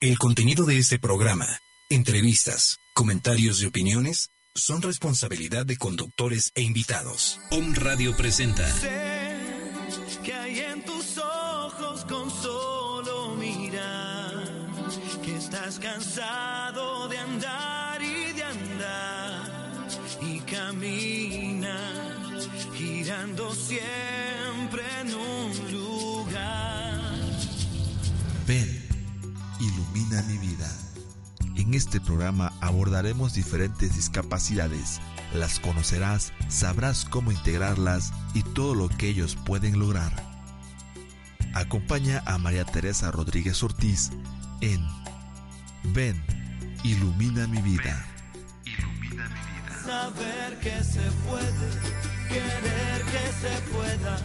el contenido de este programa, entrevistas, comentarios y opiniones son responsabilidad de conductores e invitados. Om Radio presenta. Sé que hay en tus ojos con solo mirar que estás cansado de andar y de andar y camina girando siempre ilumina mi vida. En este programa abordaremos diferentes discapacidades. Las conocerás, sabrás cómo integrarlas y todo lo que ellos pueden lograr. Acompaña a María Teresa Rodríguez Ortiz en Ven, ilumina mi vida. Ilumina mi vida. Saber que se puede, querer que se pueda,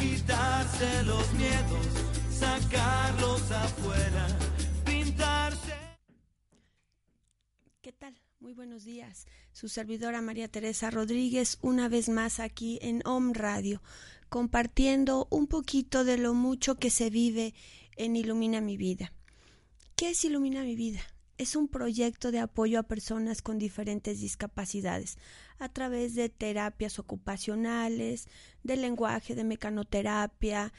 quitarse los miedos, sacarlos afuera Muy buenos días. Su servidora María Teresa Rodríguez, una vez más aquí en Home Radio, compartiendo un poquito de lo mucho que se vive en Ilumina mi vida. ¿Qué es Ilumina mi vida? Es un proyecto de apoyo a personas con diferentes discapacidades a través de terapias ocupacionales, de lenguaje, de mecanoterapia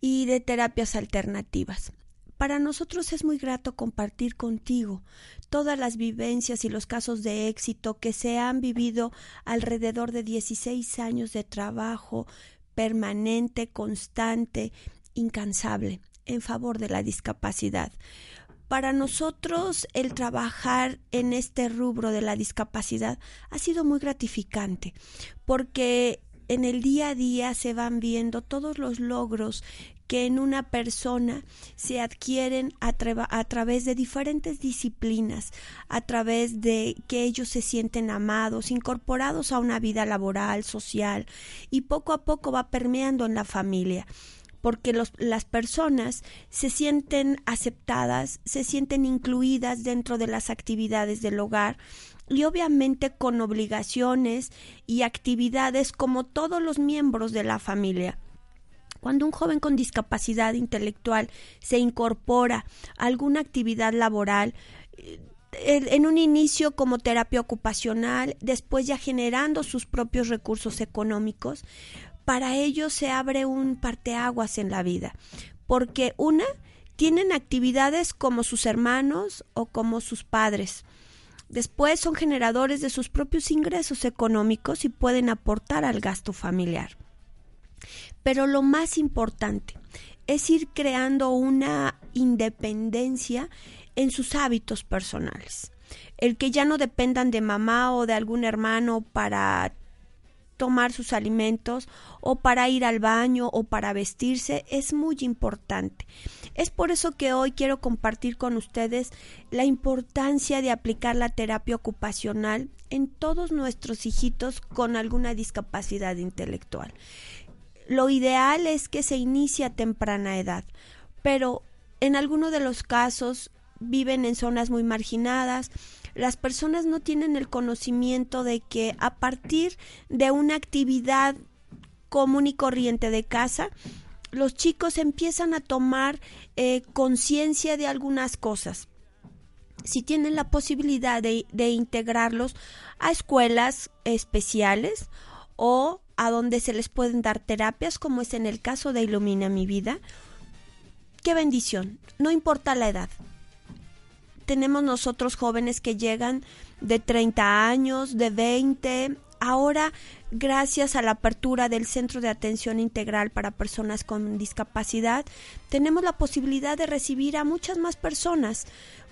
y de terapias alternativas. Para nosotros es muy grato compartir contigo todas las vivencias y los casos de éxito que se han vivido alrededor de 16 años de trabajo permanente, constante, incansable en favor de la discapacidad. Para nosotros el trabajar en este rubro de la discapacidad ha sido muy gratificante porque en el día a día se van viendo todos los logros que en una persona se adquieren a, través de diferentes disciplinas, a través de que ellos se sienten amados, incorporados a una vida laboral, social, y poco a poco va permeando en la familia porque los, las personas se sienten aceptadas, se sienten incluidas dentro de las actividades del hogar y obviamente con obligaciones y actividades como todos los miembros de la familia. Cuando un joven con discapacidad intelectual se incorpora a alguna actividad laboral, eh, en un inicio como terapia ocupacional, después ya generando sus propios recursos económicos, para ellos se abre un parteaguas en la vida, porque una tienen actividades como sus hermanos o como sus padres. Después son generadores de sus propios ingresos económicos y pueden aportar al gasto familiar. Pero lo más importante es ir creando una independencia en sus hábitos personales. El que ya no dependan de mamá o de algún hermano para tomar sus alimentos o para ir al baño o para vestirse es muy importante. Es por eso que hoy quiero compartir con ustedes la importancia de aplicar la terapia ocupacional en todos nuestros hijitos con alguna discapacidad intelectual. Lo ideal es que se inicie a temprana edad, pero en algunos de los casos viven en zonas muy marginadas, las personas no tienen el conocimiento de que a partir de una actividad común y corriente de casa, los chicos empiezan a tomar eh, conciencia de algunas cosas. Si tienen la posibilidad de, de integrarlos a escuelas especiales o a donde se les pueden dar terapias, como es en el caso de Ilumina mi vida. Qué bendición, no importa la edad. Tenemos nosotros jóvenes que llegan de 30 años, de 20. Ahora, gracias a la apertura del Centro de Atención Integral para Personas con Discapacidad, tenemos la posibilidad de recibir a muchas más personas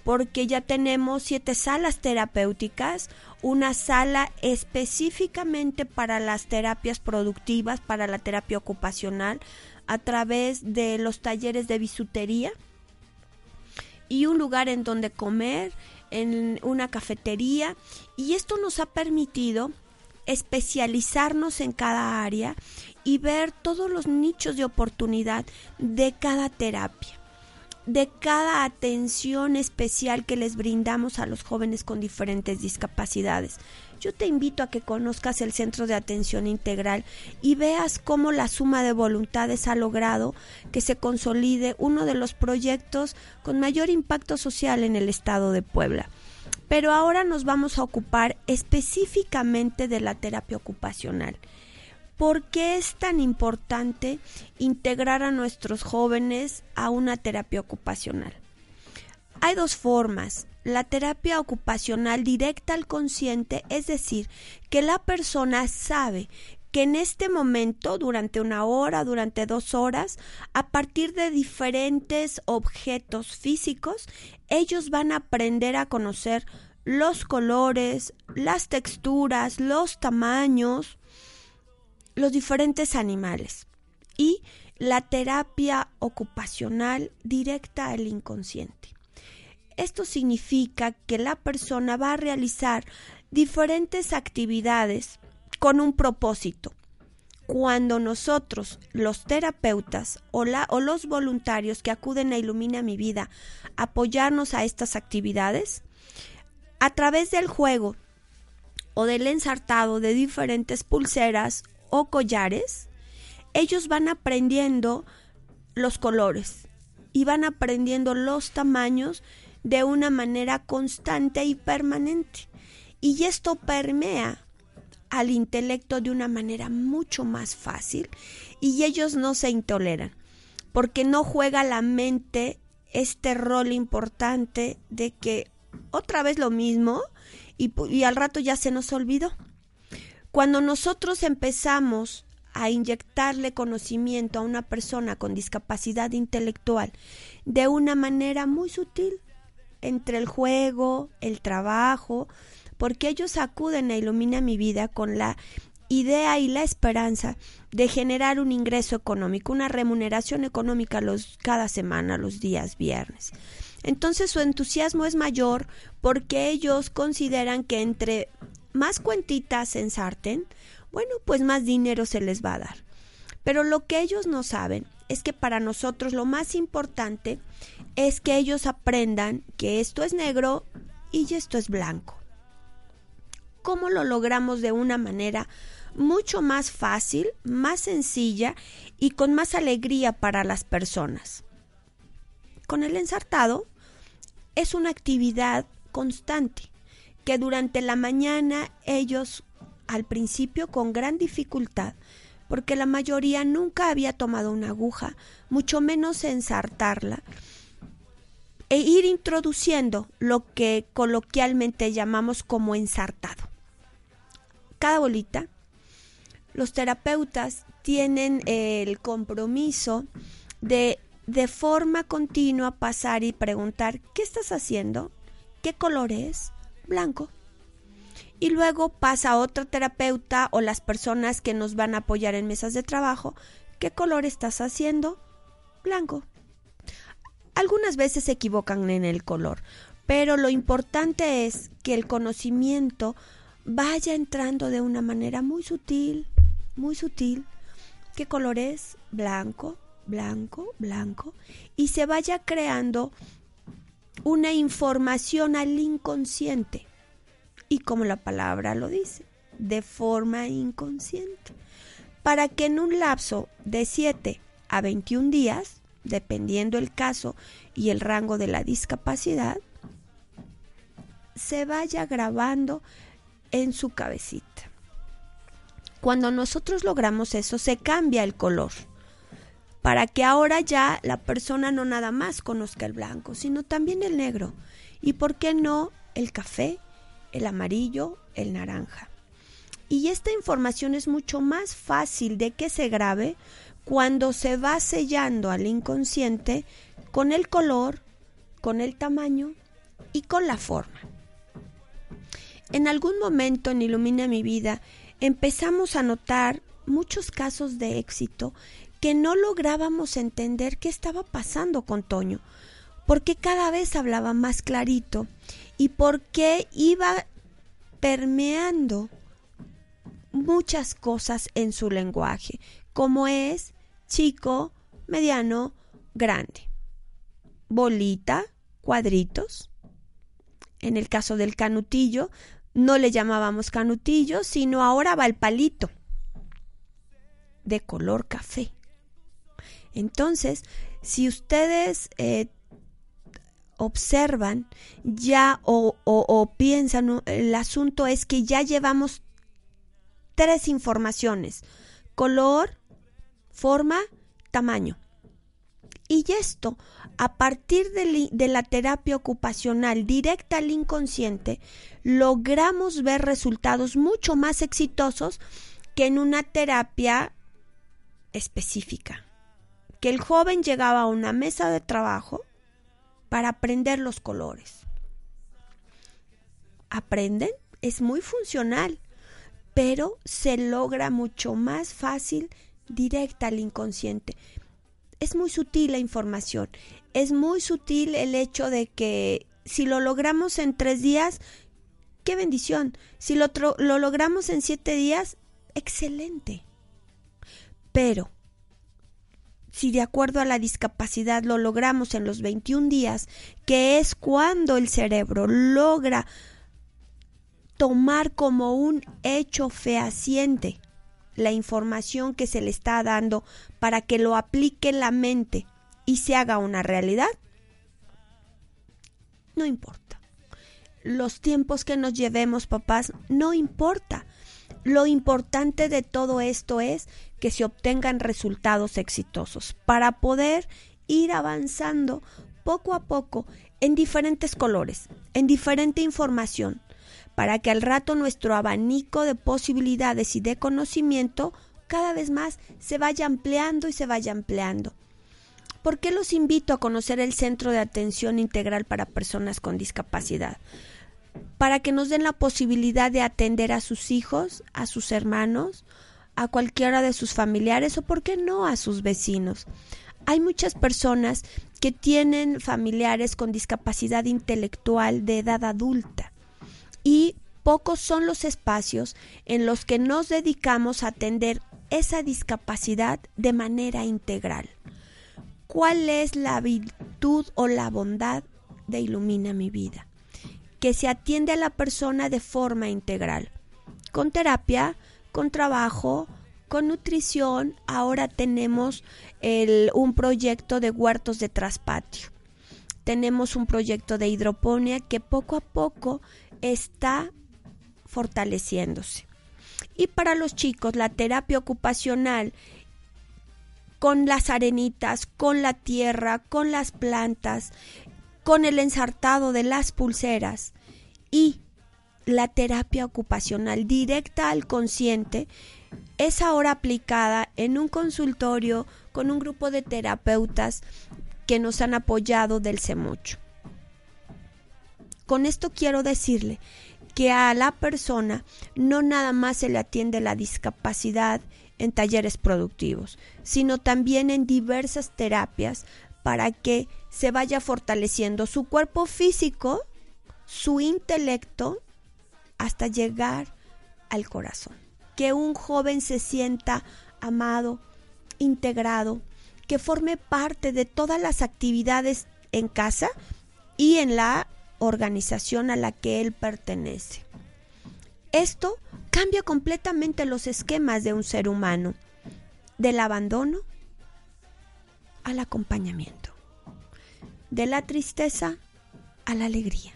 porque ya tenemos siete salas terapéuticas, una sala específicamente para las terapias productivas, para la terapia ocupacional, a través de los talleres de bisutería. y un lugar en donde comer, en una cafetería, y esto nos ha permitido especializarnos en cada área y ver todos los nichos de oportunidad de cada terapia de cada atención especial que les brindamos a los jóvenes con diferentes discapacidades. Yo te invito a que conozcas el Centro de Atención Integral y veas cómo la suma de voluntades ha logrado que se consolide uno de los proyectos con mayor impacto social en el estado de Puebla. Pero ahora nos vamos a ocupar específicamente de la terapia ocupacional. ¿Por qué es tan importante integrar a nuestros jóvenes a una terapia ocupacional? Hay dos formas. La terapia ocupacional directa al consciente, es decir, que la persona sabe que en este momento, durante una hora, durante dos horas, a partir de diferentes objetos físicos, ellos van a aprender a conocer los colores, las texturas, los tamaños, los diferentes animales y la terapia ocupacional directa al inconsciente. Esto significa que la persona va a realizar diferentes actividades con un propósito. Cuando nosotros, los terapeutas o, la, o los voluntarios que acuden a Ilumina mi vida, apoyarnos a estas actividades, a través del juego o del ensartado de diferentes pulseras o collares, ellos van aprendiendo los colores y van aprendiendo los tamaños de una manera constante y permanente. Y esto permea al intelecto de una manera mucho más fácil y ellos no se intoleran porque no juega la mente este rol importante de que otra vez lo mismo y, y al rato ya se nos olvidó. Cuando nosotros empezamos a inyectarle conocimiento a una persona con discapacidad intelectual de una manera muy sutil, entre el juego, el trabajo, porque ellos acuden a Ilumina mi vida con la idea y la esperanza de generar un ingreso económico, una remuneración económica los, cada semana, los días viernes. Entonces su entusiasmo es mayor porque ellos consideran que entre más cuentitas ensarten, bueno, pues más dinero se les va a dar. Pero lo que ellos no saben es que para nosotros lo más importante es que ellos aprendan que esto es negro y esto es blanco. ¿Cómo lo logramos de una manera mucho más fácil, más sencilla y con más alegría para las personas? Con el ensartado es una actividad constante que durante la mañana ellos al principio con gran dificultad, porque la mayoría nunca había tomado una aguja, mucho menos ensartarla, e ir introduciendo lo que coloquialmente llamamos como ensartado. Cada bolita, los terapeutas tienen el compromiso de de forma continua pasar y preguntar, ¿qué estás haciendo? ¿Qué color es? Blanco. Y luego pasa otro terapeuta o las personas que nos van a apoyar en mesas de trabajo. ¿Qué color estás haciendo? Blanco. Algunas veces se equivocan en el color, pero lo importante es que el conocimiento vaya entrando de una manera muy sutil, muy sutil. ¿Qué color es? Blanco, blanco, blanco. Y se vaya creando una información al inconsciente. Y como la palabra lo dice, de forma inconsciente. Para que en un lapso de 7 a 21 días, dependiendo el caso y el rango de la discapacidad, se vaya grabando en su cabecita. Cuando nosotros logramos eso, se cambia el color para que ahora ya la persona no nada más conozca el blanco, sino también el negro. Y por qué no el café, el amarillo, el naranja. Y esta información es mucho más fácil de que se grabe cuando se va sellando al inconsciente con el color, con el tamaño y con la forma. En algún momento en Ilumina mi vida empezamos a notar muchos casos de éxito que no lográbamos entender qué estaba pasando con Toño, porque cada vez hablaba más clarito y porque iba permeando muchas cosas en su lenguaje, como es chico, mediano, grande, bolita, cuadritos. En el caso del canutillo, no le llamábamos canutillo, sino ahora va el palito de color café. Entonces, si ustedes eh, observan ya o, piensan, el asunto es que ya llevamos tres informaciones, color, forma, tamaño. Y esto, a partir de, la terapia ocupacional directa al inconsciente, logramos ver resultados mucho más exitosos que en una terapia específica. Que el joven llegaba a una mesa de trabajo para aprender los colores. ¿Aprenden? Es muy funcional, pero se logra mucho más fácil directa al inconsciente. Es muy sutil la información, es muy sutil el hecho de que si lo logramos en tres días, qué bendición. Si lo, lo logramos en siete días, excelente. Pero si de acuerdo a la discapacidad lo logramos en los 21 días, que es cuando el cerebro logra tomar como un hecho fehaciente la información que se le está dando para que lo aplique la mente y se haga una realidad, no importa. Los tiempos que nos llevemos, papás, no importa. Lo importante de todo esto es que se obtengan resultados exitosos para poder ir avanzando poco a poco en diferentes colores, en diferente información, para que al rato nuestro abanico de posibilidades y de conocimiento cada vez más se vaya ampliando y se vaya ampliando. ¿Por qué los invito a conocer el Centro de Atención Integral para Personas con Discapacidad? Para que nos den la posibilidad de atender a sus hijos, a sus hermanos, a cualquiera de sus familiares o, por qué no, a sus vecinos. Hay muchas personas que tienen familiares con discapacidad intelectual de edad adulta y pocos son los espacios en los que nos dedicamos a atender esa discapacidad de manera integral. ¿Cuál es la virtud o la bondad de Ilumina mi vida? Que se atiende a la persona de forma integral, con terapia, con trabajo, con nutrición, ahora tenemos un proyecto de huertos de traspatio. Tenemos un proyecto de hidroponía que poco a poco está fortaleciéndose. Y para los chicos, la terapia ocupacional con las arenitas, con la tierra, con las plantas, con el ensartado de las pulseras y la terapia ocupacional directa al consciente es ahora aplicada en un consultorio con un grupo de terapeutas que nos han apoyado del CEMUCHO. Con esto quiero decirle que a la persona no nada más se le atiende la discapacidad en talleres productivos, sino también en diversas terapias para que se vaya fortaleciendo su cuerpo físico, su intelecto hasta llegar al corazón. Que un joven se sienta amado, integrado, que forme parte de todas las actividades en casa y en la organización a la que él pertenece. Esto cambia completamente los esquemas de un ser humano, del abandono al acompañamiento, de la tristeza a la alegría,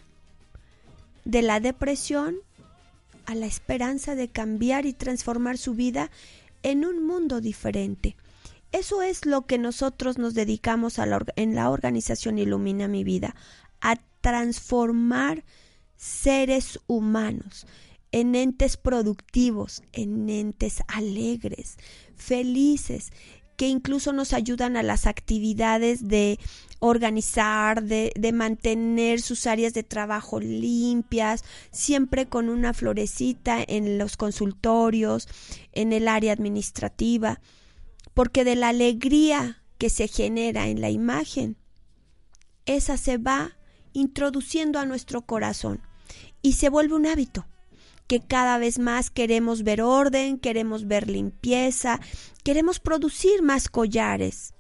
de la depresión a la esperanza de cambiar y transformar su vida en un mundo diferente. Eso es lo que nosotros nos dedicamos en la organización Ilumina mi vida, a transformar seres humanos en entes productivos, en entes alegres, felices, que incluso nos ayudan a las actividades de organizar, de, de, mantener sus áreas de trabajo limpias, siempre con una florecita en los consultorios, en el área administrativa, porque de la alegría que se genera en la imagen esa se va introduciendo a nuestro corazón y se vuelve un hábito que cada vez más queremos ver orden, queremos ver limpieza, queremos producir más collares.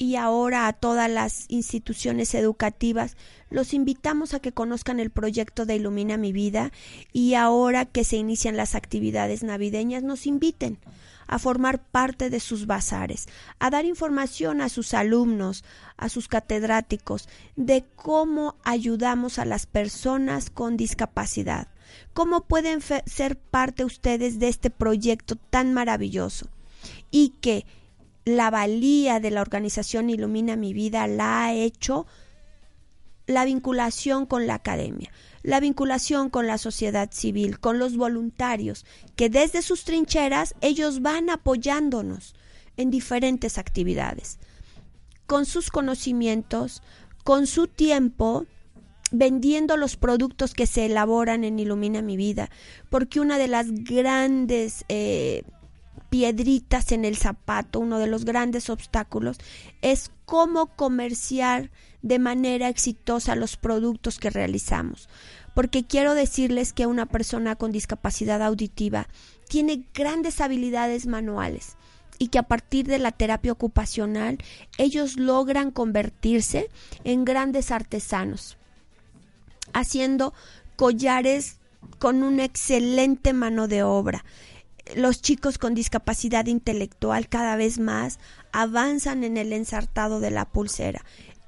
Y ahora a todas las instituciones educativas los invitamos a que conozcan el proyecto de Ilumina mi vida y ahora que se inician las actividades navideñas nos inviten a formar parte de sus bazares, a dar información a sus alumnos, a sus catedráticos, de cómo ayudamos a las personas con discapacidad, cómo pueden ser parte ustedes de este proyecto tan maravilloso y que la valía de la organización Ilumina mi vida la ha hecho la vinculación con la academia, la vinculación con la sociedad civil, con los voluntarios, que desde sus trincheras ellos van apoyándonos en diferentes actividades, con sus conocimientos, con su tiempo, vendiendo los productos que se elaboran en Ilumina mi vida, porque una de las grandes eh, piedritas en el zapato, uno de los grandes obstáculos, es cómo comerciar de manera exitosa los productos que realizamos. Porque quiero decirles que una persona con discapacidad auditiva tiene grandes habilidades manuales y que a partir de la terapia ocupacional ellos logran convertirse en grandes artesanos, haciendo collares con una excelente mano de obra, los chicos con discapacidad intelectual cada vez más avanzan en el ensartado de la pulsera.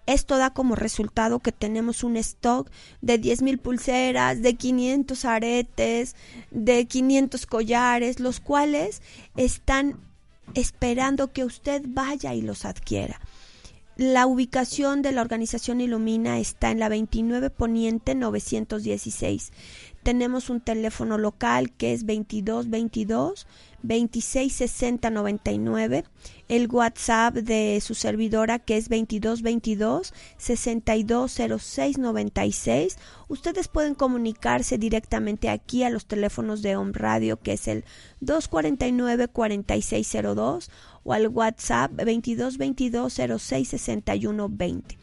Esto da como resultado que tenemos un stock de 10.000 pulseras, de 500 aretes, de 500 collares, los cuales están esperando que usted vaya y los adquiera. La ubicación de la organización Ilumina está en la 29 Poniente 916 tenemos un teléfono local que es 2222 266099, el WhatsApp de su servidora que es 2222 620696. Ustedes pueden comunicarse directamente aquí a los teléfonos de Home Radio que es el 249 4602 o al WhatsApp 2222 066120.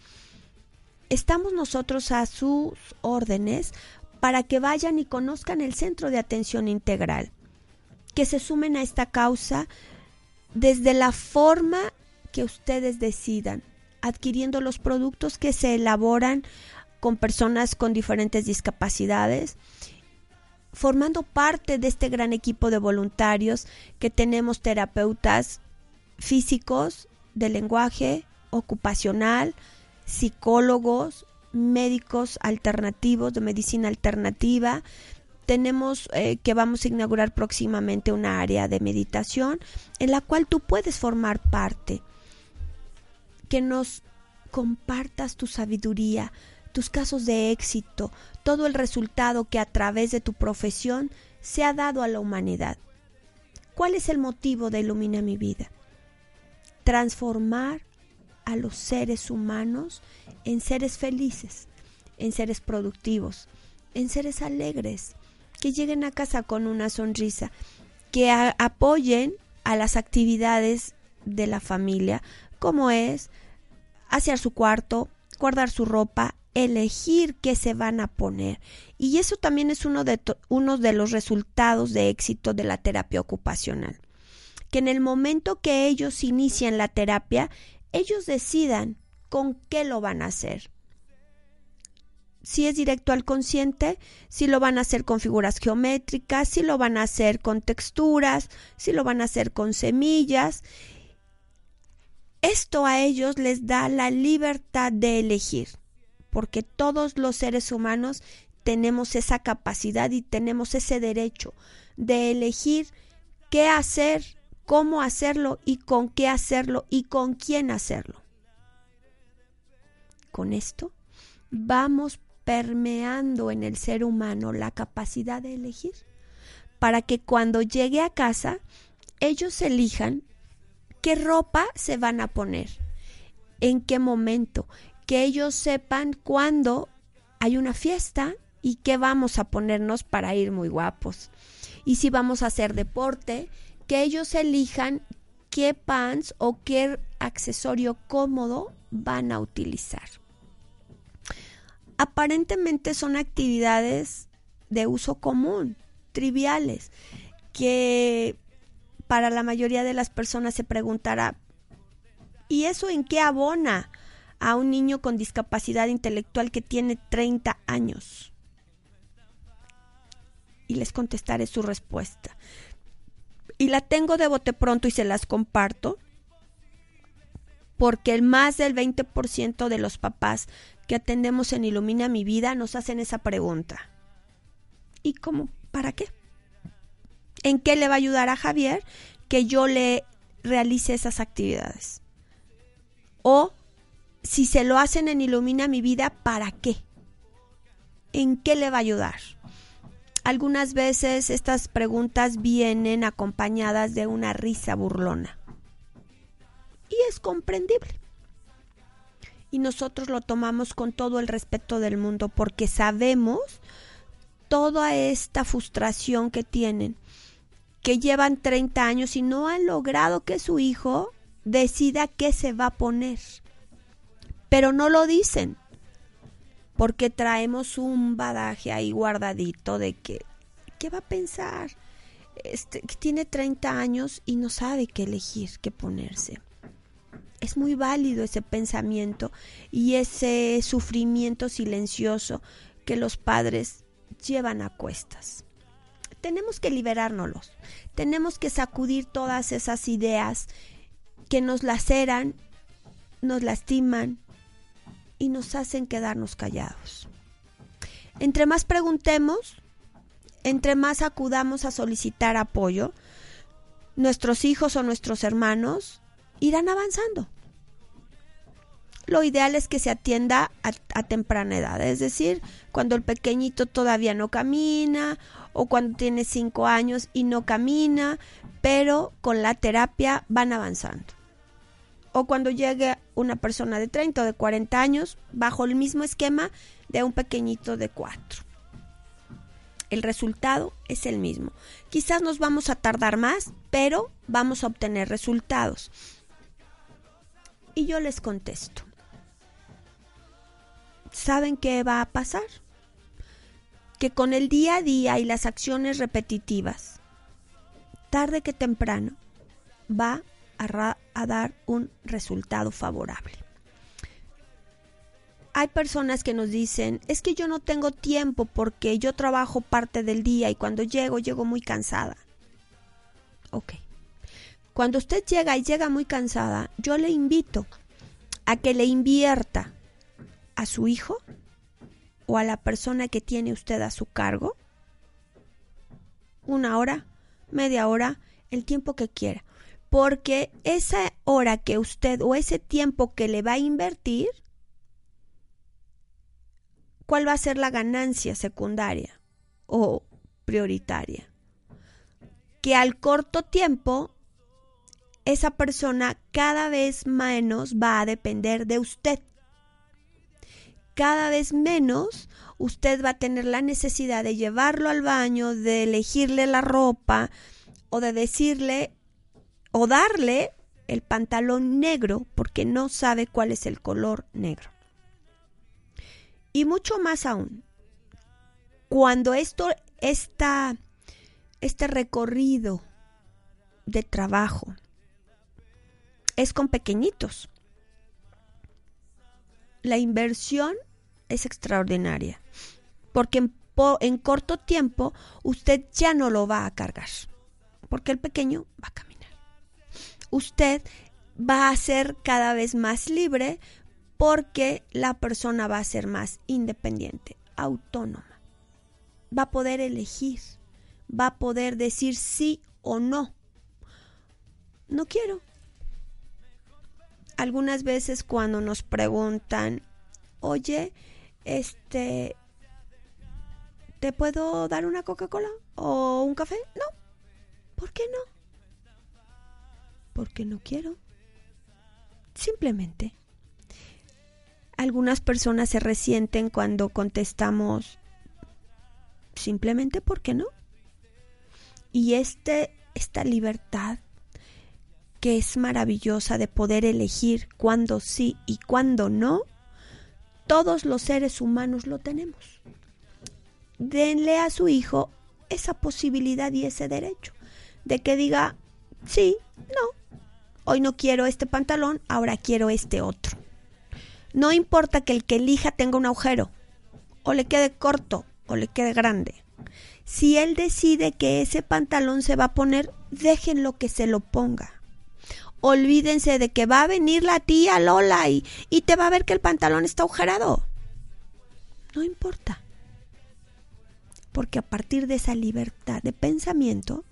Estamos nosotros a sus órdenes para que vayan y conozcan el Centro de Atención Integral, que se sumen a esta causa desde la forma que ustedes decidan, adquiriendo los productos que se elaboran con personas con diferentes discapacidades, formando parte de este gran equipo de voluntarios que tenemos terapeutas físicos, de lenguaje, ocupacional, psicólogos, médicos alternativos, de medicina alternativa. Tenemos eh, que vamos a inaugurar próximamente una área de meditación en la cual tú puedes formar parte. Que nos compartas tu sabiduría, tus casos de éxito, todo el resultado que a través de tu profesión se ha dado a la humanidad. ¿Cuál es el motivo de Ilumina mi vida? Transformar a los seres humanos en seres felices, en seres productivos, en seres alegres, que lleguen a casa con una sonrisa, que apoyen a las actividades de la familia, como es hacer su cuarto, guardar su ropa, elegir qué se van a poner. Y eso también es uno de, uno de los resultados de éxito de la terapia ocupacional. Que en el momento que ellos inician la terapia, ellos decidan con qué lo van a hacer. Si es directo al consciente, si lo van a hacer con figuras geométricas, si lo van a hacer con texturas, si lo van a hacer con semillas. Esto a ellos les da la libertad de elegir, porque todos los seres humanos tenemos esa capacidad y tenemos ese derecho de elegir qué hacer cómo hacerlo y con qué hacerlo y con quién hacerlo. Con esto vamos permeando en el ser humano la capacidad de elegir para que cuando llegue a casa ellos elijan qué ropa se van a poner, en qué momento, que ellos sepan cuándo hay una fiesta y qué vamos a ponernos para ir muy guapos. Y si vamos a hacer deporte, que ellos elijan qué pants o qué accesorio cómodo van a utilizar. aparentemente son actividades de uso común, triviales, que para la mayoría de las personas se preguntará, ¿y eso en qué abona a un niño con discapacidad intelectual que tiene 30 años? Y les contestaré su respuesta. Y la tengo de bote pronto y se las comparto porque el más del 20% de los papás que atendemos en Ilumina mi vida nos hacen esa pregunta. ¿Y cómo? ¿Para qué? ¿En qué le va a ayudar a Javier que yo le realice esas actividades? O si se lo hacen en Ilumina mi vida, ¿para qué? ¿En qué le va a ayudar? Algunas veces estas preguntas vienen acompañadas de una risa burlona y es comprendible. Y nosotros lo tomamos con todo el respeto del mundo porque sabemos toda esta frustración que tienen, que llevan 30 años y no han logrado que su hijo decida qué se va a poner. Pero no lo dicen, porque traemos un badaje ahí guardadito de que, ¿qué va a pensar? Este, que tiene 30 años y no sabe qué elegir, qué ponerse es muy válido ese pensamiento y ese sufrimiento silencioso que los padres llevan a cuestas. Tenemos que liberárnoslos, tenemos que sacudir todas esas ideas que nos laceran, nos lastiman y nos hacen quedarnos callados. Entre más preguntemos, entre más acudamos a solicitar apoyo, nuestros hijos o nuestros hermanos irán avanzando. Lo ideal es que se atienda a, temprana edad, es decir, cuando el pequeñito todavía no camina o cuando tiene cinco años y no camina, pero con la terapia van avanzando. O cuando llegue una persona de 30 o de 40 años bajo el mismo esquema de un pequeñito de 4. El resultado es el mismo. Quizás nos vamos a tardar más, pero vamos a obtener resultados. Y yo les contesto. ¿Saben qué va a pasar? Que con el día a día y las acciones repetitivas, tarde que temprano, va a, a dar un resultado favorable. Hay personas que nos dicen, es que yo no tengo tiempo porque yo trabajo parte del día y cuando llego llego muy cansada. Ok. Cuando usted llega y llega muy cansada, yo le invito a que le invierta a su hijo o a la persona que tiene usted a su cargo una hora, media hora, el tiempo que quiera. Porque esa hora que usted o ese tiempo que le va a invertir, ¿cuál va a ser la ganancia secundaria o prioritaria? Que al corto tiempo esa persona cada vez menos va a depender de usted. Cada vez menos usted va a tener la necesidad de llevarlo al baño, de elegirle la ropa o de decirle o darle el pantalón negro porque no sabe cuál es el color negro. Y mucho más aún, cuando esto, esta, este recorrido de trabajo es con pequeñitos. La inversión es extraordinaria, porque en, en, corto tiempo usted ya no lo va a cargar, porque el pequeño va a caminar. Usted va a ser cada vez más libre porque la persona va a ser más independiente, autónoma. Va a poder elegir, va a poder decir sí o no. No quiero, algunas veces cuando nos preguntan, oye, este, ¿te puedo dar una Coca-Cola o un café? No. ¿Por qué no? Porque no quiero. Simplemente. Algunas personas se resienten cuando contestamos simplemente porque no. Y este, esta libertad que es maravillosa de poder elegir cuándo sí y cuándo no, todos los seres humanos lo tenemos. Denle a su hijo esa posibilidad y ese derecho de que diga, sí, no, hoy no quiero este pantalón, ahora quiero este otro. No importa que el que elija tenga un agujero, o le quede corto, o le quede grande. Si él decide que ese pantalón se va a poner, déjenlo que se lo ponga. Olvídense de que va a venir la tía Lola y, y te va a ver que el pantalón está agujerado. No importa. Porque a partir de esa libertad de pensamiento,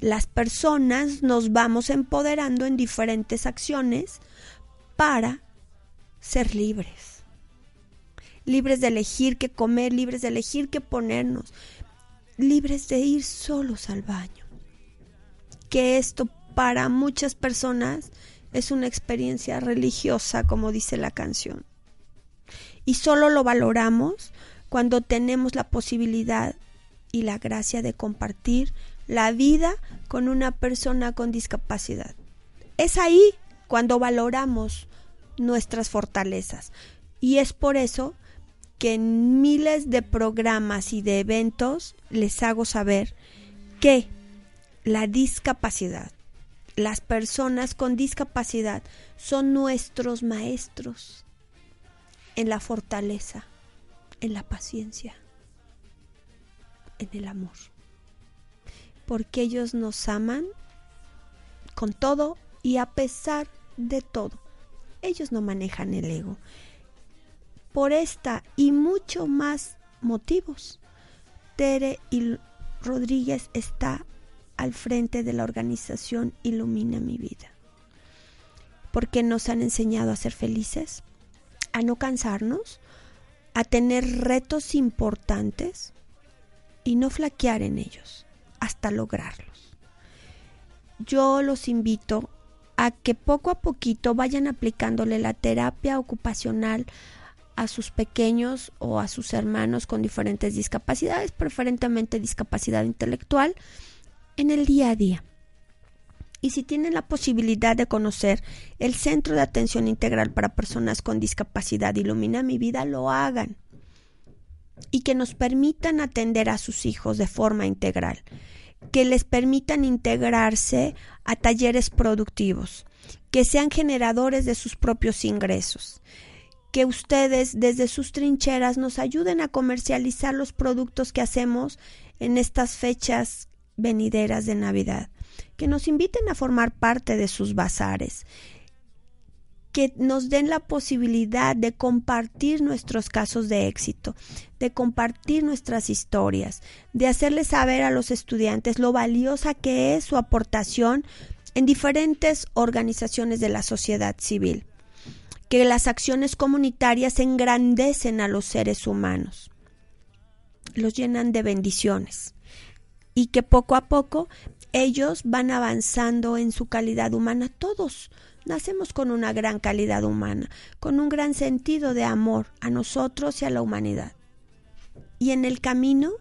las personas nos vamos empoderando en diferentes acciones para ser libres. Libres de elegir qué comer, libres de elegir qué ponernos, libres de ir solos al baño. Que esto para muchas personas es una experiencia religiosa, como dice la canción. Y solo lo valoramos cuando tenemos la posibilidad y la gracia de compartir la vida con una persona con discapacidad. Es ahí cuando valoramos nuestras fortalezas. Y es por eso que en miles de programas y de eventos les hago saber que la discapacidad, las personas con discapacidad son nuestros maestros en la fortaleza, en la paciencia, en el amor. Porque ellos nos aman con todo y a pesar de todo. Ellos no manejan el ego. Por esta y mucho más motivos, Tere y Rodríguez está al frente de la organización Ilumina mi vida. Porque nos han enseñado a ser felices, a no cansarnos, a tener retos importantes y no flaquear en ellos hasta lograrlos. Yo los invito a que poco a poquito vayan aplicándole la terapia ocupacional a sus pequeños o a sus hermanos con diferentes discapacidades, preferentemente discapacidad intelectual, en el día a día. Y si tienen la posibilidad de conocer el Centro de Atención Integral para Personas con Discapacidad Ilumina mi vida, lo hagan. Y que nos permitan atender a sus hijos de forma integral. Que les permitan integrarse a talleres productivos. Que sean generadores de sus propios ingresos. Que ustedes desde sus trincheras nos ayuden a comercializar los productos que hacemos en estas fechas venideras de Navidad, que nos inviten a formar parte de sus bazares, que nos den la posibilidad de compartir nuestros casos de éxito, de compartir nuestras historias, de hacerles saber a los estudiantes lo valiosa que es su aportación en diferentes organizaciones de la sociedad civil, que las acciones comunitarias engrandecen a los seres humanos, los llenan de bendiciones y que poco a poco ellos van avanzando en su calidad humana. Todos nacemos con una gran calidad humana, con un gran sentido de amor a nosotros y a la humanidad. Y en el camino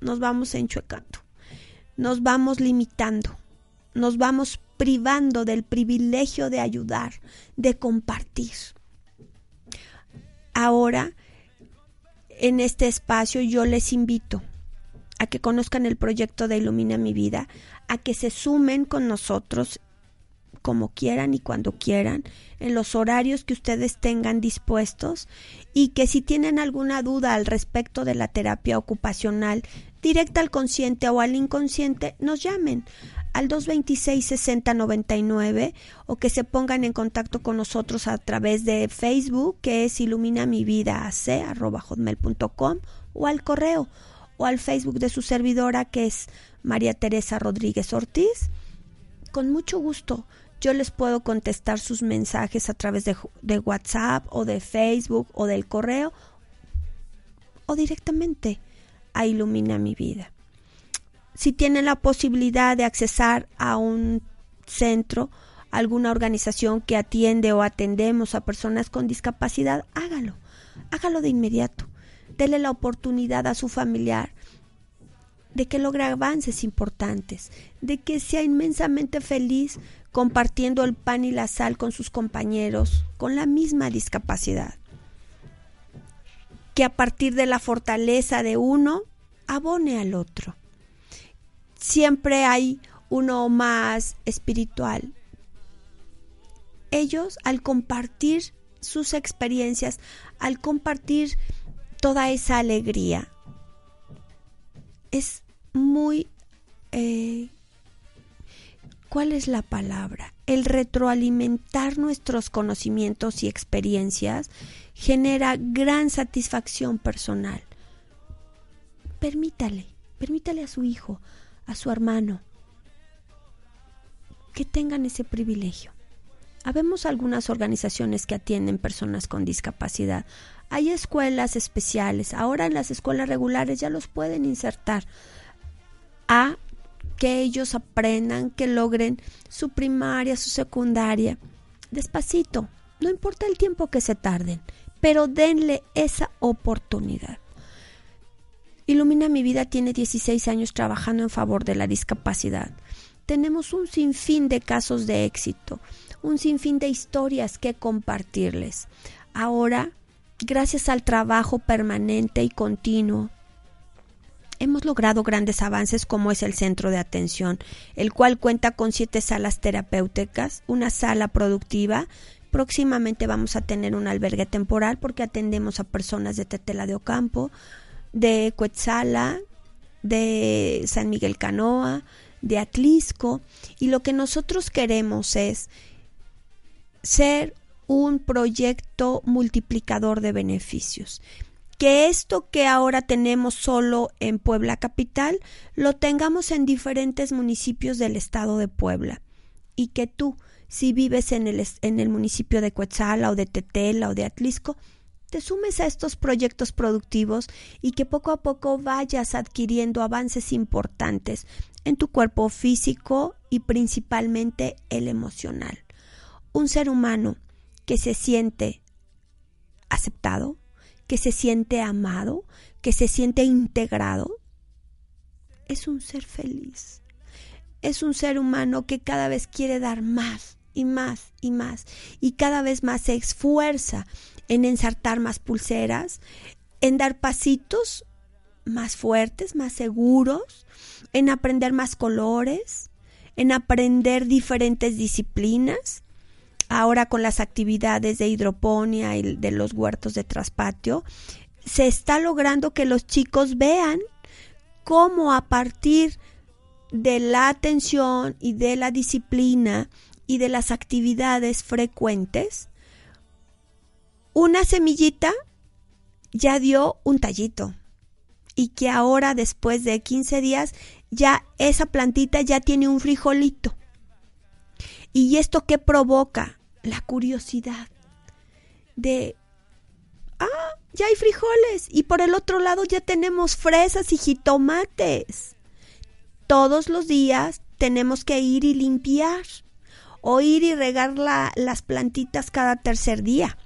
nos vamos enchuecando, nos vamos limitando, nos vamos privando del privilegio de ayudar, de compartir. Ahora, en este espacio yo les invito a que conozcan el proyecto de Ilumina mi vida, a que se sumen con nosotros como quieran y cuando quieran, en los horarios que ustedes tengan dispuestos y que si tienen alguna duda al respecto de la terapia ocupacional directa al consciente o al inconsciente, nos llamen al 226-6099 o que se pongan en contacto con nosotros a través de Facebook que es ilumina mi vida o al correo o al Facebook de su servidora que es María Teresa Rodríguez Ortiz. Con mucho gusto yo les puedo contestar sus mensajes a través de, WhatsApp o de Facebook o del correo o directamente. A Ilumina mi vida. Si tienen la posibilidad de accesar a un centro, alguna organización que atiende o atendemos a personas con discapacidad, hágalo, hágalo de inmediato. Dele la oportunidad a su familiar de que logre avances importantes, de que sea inmensamente feliz compartiendo el pan y la sal con sus compañeros con la misma discapacidad. que a partir de la fortaleza de uno abone al otro. Siempre hay uno más espiritual. Ellos, al compartir sus experiencias, al compartir toda esa alegría, es muy... Eh, ¿Cuál es la palabra? El retroalimentar nuestros conocimientos y experiencias genera gran satisfacción personal. Permítale, permítale a su hijo, a su hermano, que tengan ese privilegio. Habemos algunas organizaciones que atienden personas con discapacidad. Hay escuelas especiales. Ahora en las escuelas regulares ya los pueden insertar a que ellos aprendan, que logren su primaria, su secundaria. Despacito, no importa el tiempo que se tarden, pero denle esa oportunidad. Ilumina mi vida tiene 16 años trabajando en favor de la discapacidad. Tenemos un sinfín de casos de éxito un sinfín de historias que compartirles. Ahora, gracias al trabajo permanente y continuo, hemos logrado grandes avances como es el centro de atención, el cual cuenta con siete salas terapéuticas, una sala productiva, próximamente vamos a tener un albergue temporal porque atendemos a personas de Tetela de Ocampo, de Cuetzala, de San Miguel Canoa, de Atlisco, y lo que nosotros queremos es ser un proyecto multiplicador de beneficios. Que esto que ahora tenemos solo en Puebla Capital, lo tengamos en diferentes municipios del estado de Puebla. Y que tú, si vives en el, en el municipio de Coetzala o de Tetela o de Atlisco, te sumes a estos proyectos productivos y que poco a poco vayas adquiriendo avances importantes en tu cuerpo físico y principalmente el emocional un ser humano que se siente aceptado, que se siente amado, que se siente integrado, es un ser feliz. Es un ser humano que cada vez quiere dar más y más y más y cada vez más se esfuerza en ensartar más pulseras, en dar pasitos más fuertes, más seguros, en aprender más colores, en aprender diferentes disciplinas ahora con las actividades de hidroponía y de los huertos de traspatio, se está logrando que los chicos vean cómo a partir de la atención y de la disciplina y de las actividades frecuentes, una semillita ya dio un tallito y que ahora después de 15 días ya esa plantita ya tiene un frijolito. ¿Y esto qué provoca? La curiosidad de, ah, ya hay frijoles y por el otro lado ya tenemos fresas y jitomates. Todos los días tenemos que ir y limpiar o ir y regar las plantitas cada tercer día.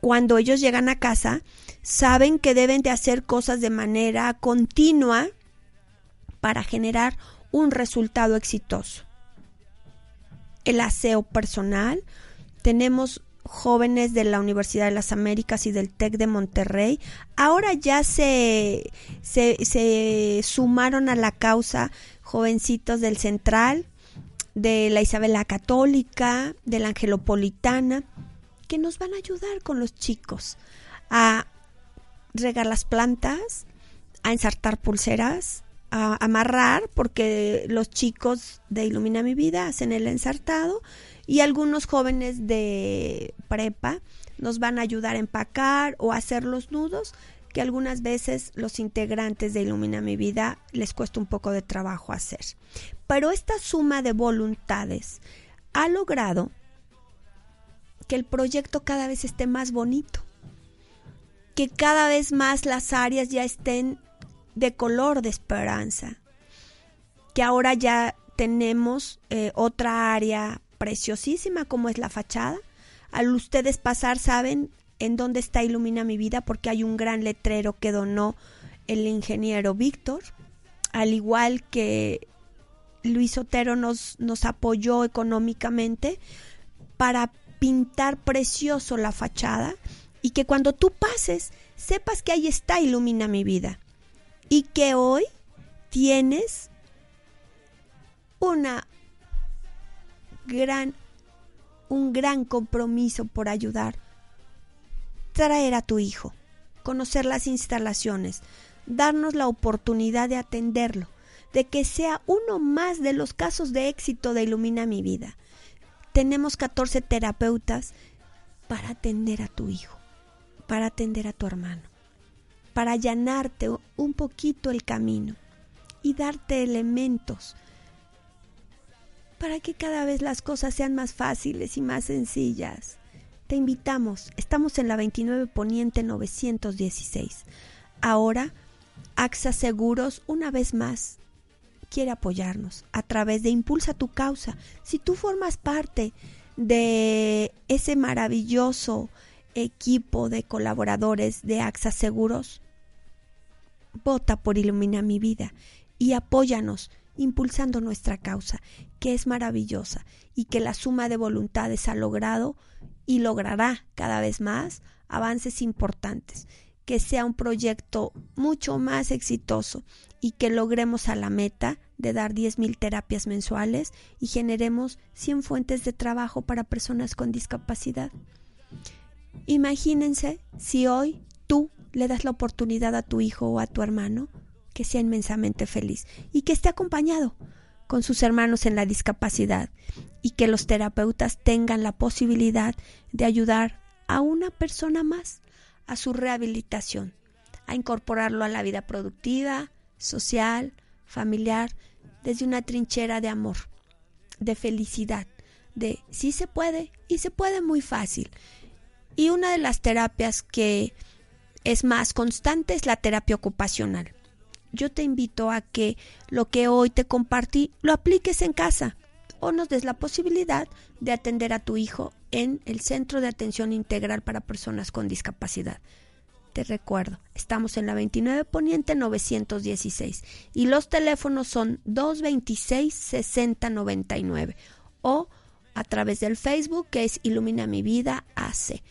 Cuando ellos llegan a casa, saben que deben de hacer cosas de manera continua para generar un resultado exitoso el aseo personal. Tenemos jóvenes de la Universidad de las Américas y del TEC de Monterrey. Ahora ya se, se, sumaron a la causa jovencitos del Central, de la Isabela Católica, de la Angelopolitana, que nos van a ayudar con los chicos a regar las plantas, a ensartar pulseras, a amarrar porque los chicos de Ilumina mi vida hacen el ensartado y algunos jóvenes de prepa nos van a ayudar a empacar o a hacer los nudos que algunas veces los integrantes de Ilumina mi vida les cuesta un poco de trabajo hacer. Pero esta suma de voluntades ha logrado que el proyecto cada vez esté más bonito, que cada vez más las áreas ya estén de color de esperanza, que ahora ya tenemos eh, otra área preciosísima como es la fachada. Al ustedes pasar saben en dónde está Ilumina mi vida porque hay un gran letrero que donó el ingeniero Víctor, al igual que Luis Otero nos, nos apoyó económicamente para pintar precioso la fachada y que cuando tú pases, sepas que ahí está, ilumina mi vida. Y que hoy tienes una gran, un gran compromiso por ayudar, traer a tu hijo, conocer las instalaciones, darnos la oportunidad de atenderlo, de que sea uno más de los casos de éxito de Ilumina mi vida. Tenemos 14 terapeutas para atender a tu hijo, para atender a tu hermano, para allanarte un poquito el camino y darte elementos para que cada vez las cosas sean más fáciles y más sencillas. Te invitamos, estamos en la 29 Poniente 916. Ahora, AXA Seguros, una vez más, quiere apoyarnos a través de Impulsa tu causa. Si tú formas parte de ese maravilloso equipo de colaboradores de AXA Seguros, vota por Ilumina mi vida y apóyanos impulsando nuestra causa, que es maravillosa y que la suma de voluntades ha logrado y logrará cada vez más avances importantes, que sea un proyecto mucho más exitoso y que logremos a la meta de dar 10.000 terapias mensuales y generemos 100 fuentes de trabajo para personas con discapacidad. Imagínense si hoy tú le das la oportunidad a tu hijo o a tu hermano que sea inmensamente feliz y que esté acompañado con sus hermanos en la discapacidad y que los terapeutas tengan la posibilidad de ayudar a una persona más a su rehabilitación, a incorporarlo a la vida productiva, social, familiar, desde una trinchera de amor, de felicidad, de sí se puede y se puede muy fácil. Y una de las terapias que es más constante es la terapia ocupacional yo te invito a que lo que hoy te compartí lo apliques en casa o nos des la posibilidad de atender a tu hijo en el Centro de Atención Integral para Personas con Discapacidad. Te recuerdo, estamos en la 29 Poniente 916 y los teléfonos son 226 6099 o a través del Facebook que es Ilumina mi vida AC.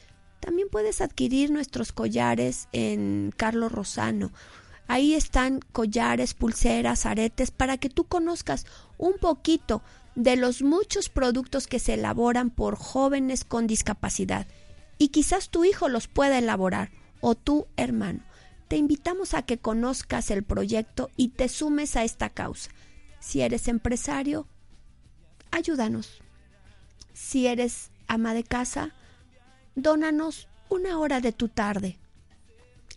También puedes adquirir nuestros collares en Carlos Rosano Ahí están collares, pulseras, aretes, para que tú conozcas un poquito de los muchos productos que se elaboran por jóvenes con discapacidad. Y quizás tu hijo los pueda elaborar, o tu hermano. Te invitamos a que conozcas el proyecto y te sumes a esta causa. Si eres empresario, ayúdanos. Si eres ama de casa, dónanos una hora de tu tarde.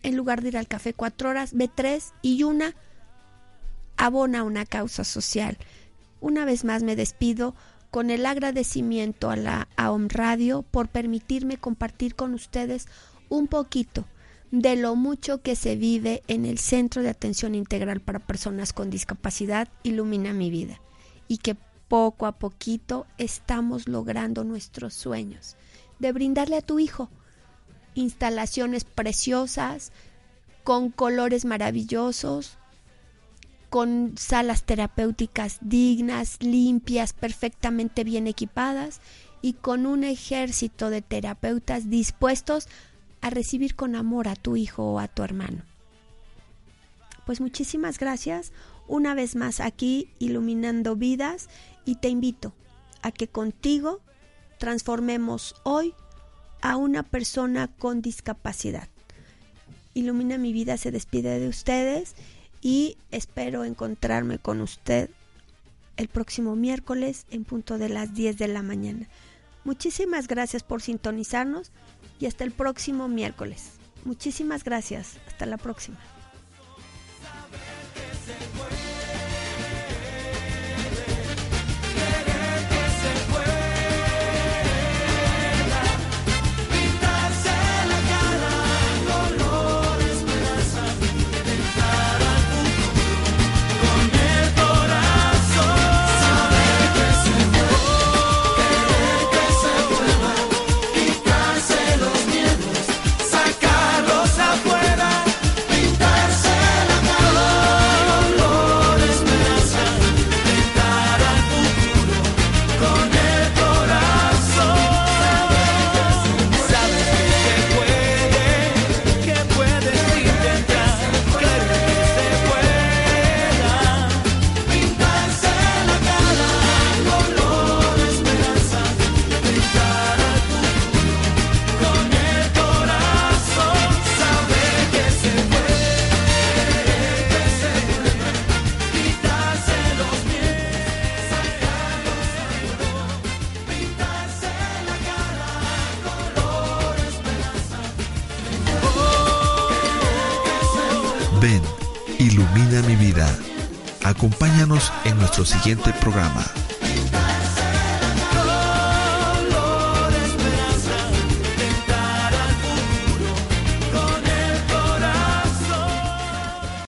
En lugar de ir al café cuatro horas, ve tres y una. Abona una causa social. Una vez más me despido con el agradecimiento a la AOM Radio por permitirme compartir con ustedes un poquito de lo mucho que se vive en el Centro de Atención Integral para Personas con Discapacidad Ilumina mi vida y que poco a poquito estamos logrando nuestros sueños de brindarle a tu hijo instalaciones preciosas, con colores maravillosos, con salas terapéuticas dignas, limpias, perfectamente bien equipadas y con un ejército de terapeutas dispuestos a recibir con amor a tu hijo o a tu hermano. Pues muchísimas gracias una vez más aquí iluminando vidas y te invito a que contigo transformemos hoy a una persona con discapacidad. Ilumina mi vida se despide de ustedes y espero encontrarme con usted el próximo miércoles en punto de las 10 de la mañana. Muchísimas gracias por sintonizarnos y hasta el próximo miércoles. Muchísimas gracias. Hasta la próxima. Nuestro siguiente programa.